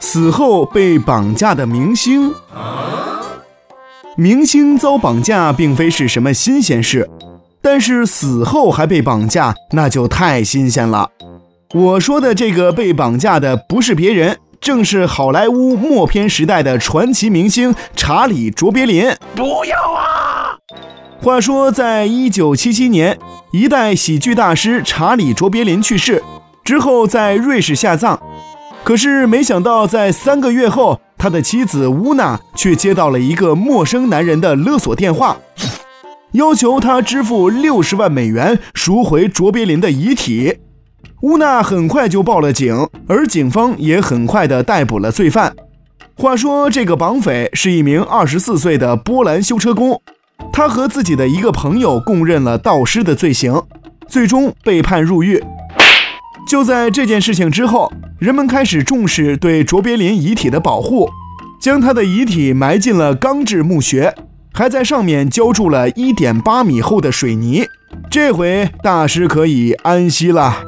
死后被绑架的明星，明星遭绑架并非是什么新鲜事，但是死后还被绑架，那就太新鲜了。我说的这个被绑架的不是别人，正是好莱坞默片时代的传奇明星查理·卓别林。不要啊！话说，在一九七七年，一代喜剧大师查理·卓别林去世之后，在瑞士下葬。可是没想到，在三个月后，他的妻子乌娜却接到了一个陌生男人的勒索电话，要求他支付六十万美元赎回卓别林的遗体。乌娜很快就报了警，而警方也很快的逮捕了罪犯。话说，这个绑匪是一名二十四岁的波兰修车工，他和自己的一个朋友供认了盗尸的罪行，最终被判入狱。就在这件事情之后，人们开始重视对卓别林遗体的保护，将他的遗体埋进了钢制墓穴，还在上面浇筑了一点八米厚的水泥。这回大师可以安息了。